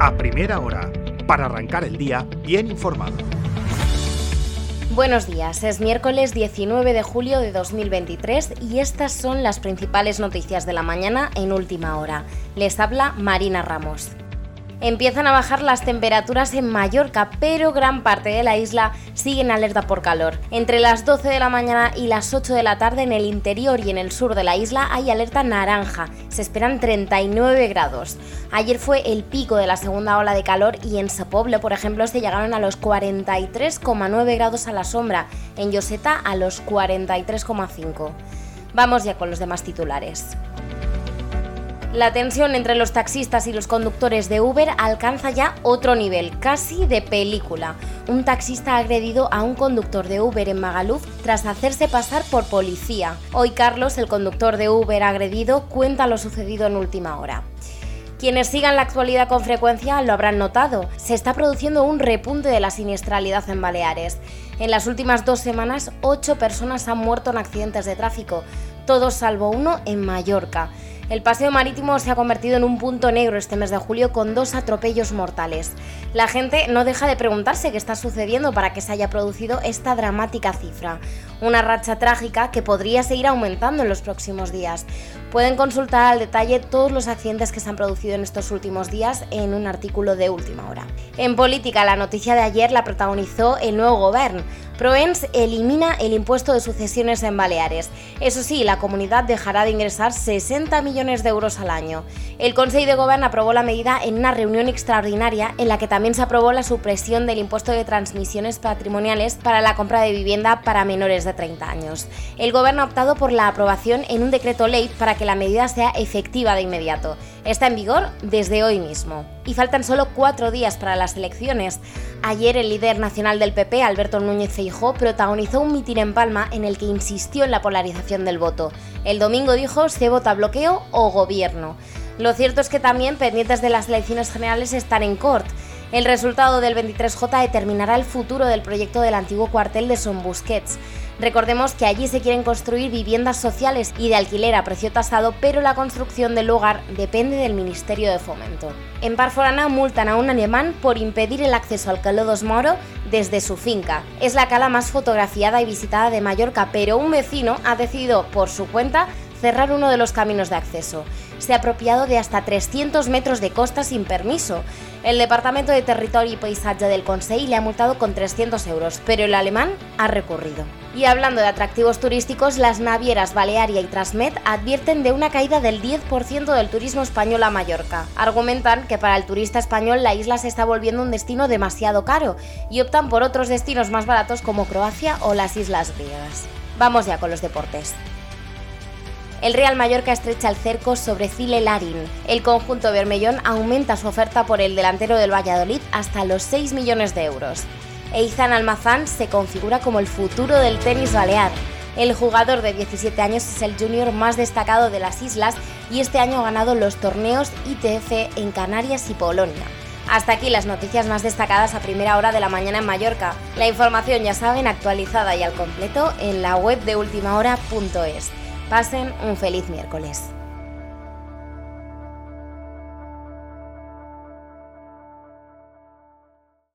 a primera hora, para arrancar el día bien informado. Buenos días, es miércoles 19 de julio de 2023 y estas son las principales noticias de la mañana en última hora. Les habla Marina Ramos. Empiezan a bajar las temperaturas en Mallorca, pero gran parte de la isla sigue en alerta por calor. Entre las 12 de la mañana y las 8 de la tarde en el interior y en el sur de la isla hay alerta naranja. Se esperan 39 grados. Ayer fue el pico de la segunda ola de calor y en Sepoble, por ejemplo, se llegaron a los 43,9 grados a la sombra. En Yoseta a los 43,5. Vamos ya con los demás titulares. La tensión entre los taxistas y los conductores de Uber alcanza ya otro nivel, casi de película. Un taxista ha agredido a un conductor de Uber en Magaluf tras hacerse pasar por policía. Hoy Carlos, el conductor de Uber agredido, cuenta lo sucedido en última hora. Quienes sigan la actualidad con frecuencia lo habrán notado. Se está produciendo un repunte de la siniestralidad en Baleares. En las últimas dos semanas, ocho personas han muerto en accidentes de tráfico, todos salvo uno en Mallorca. El paseo marítimo se ha convertido en un punto negro este mes de julio con dos atropellos mortales. La gente no deja de preguntarse qué está sucediendo para que se haya producido esta dramática cifra. Una racha trágica que podría seguir aumentando en los próximos días. Pueden consultar al detalle todos los accidentes que se han producido en estos últimos días en un artículo de última hora. En política, la noticia de ayer la protagonizó el nuevo gobierno. Proens elimina el impuesto de sucesiones en Baleares. Eso sí, la comunidad dejará de ingresar 60 millones de euros al año. El Consejo de Gobierno aprobó la medida en una reunión extraordinaria en la que también se aprobó la supresión del impuesto de transmisiones patrimoniales para la compra de vivienda para menores de 30 años. El Gobierno ha optado por la aprobación en un decreto ley para que la medida sea efectiva de inmediato. Está en vigor desde hoy mismo. Y faltan solo cuatro días para las elecciones. Ayer el líder nacional del PP, Alberto Núñez Feijó, protagonizó un mitin en Palma en el que insistió en la polarización del voto. El domingo dijo se vota bloqueo o gobierno. Lo cierto es que también pendientes de las elecciones generales están en Cort. El resultado del 23J determinará el futuro del proyecto del antiguo cuartel de Son Busquets. Recordemos que allí se quieren construir viviendas sociales y de alquiler a precio tasado, pero la construcción del lugar depende del Ministerio de Fomento. En Parforana multan a un alemán por impedir el acceso al Calo dos Moro desde su finca. Es la cala más fotografiada y visitada de Mallorca, pero un vecino ha decidido por su cuenta cerrar uno de los caminos de acceso. Se ha apropiado de hasta 300 metros de costa sin permiso. El Departamento de Territorio y Paisaje del Consejo le ha multado con 300 euros, pero el alemán ha recurrido. Y hablando de atractivos turísticos, las navieras Balearia y Transmet advierten de una caída del 10% del turismo español a Mallorca. Argumentan que para el turista español la isla se está volviendo un destino demasiado caro y optan por otros destinos más baratos como Croacia o las islas griegas. Vamos ya con los deportes. El Real Mallorca estrecha el cerco sobre Cile Larin. El conjunto bermellón aumenta su oferta por el delantero del Valladolid hasta los 6 millones de euros. Eizan Almazán se configura como el futuro del tenis balear. El jugador de 17 años es el junior más destacado de las islas y este año ha ganado los torneos ITF en Canarias y Polonia. Hasta aquí las noticias más destacadas a primera hora de la mañana en Mallorca. La información, ya saben, actualizada y al completo en la web de ultimahora.es. Pasen un feliz miércoles.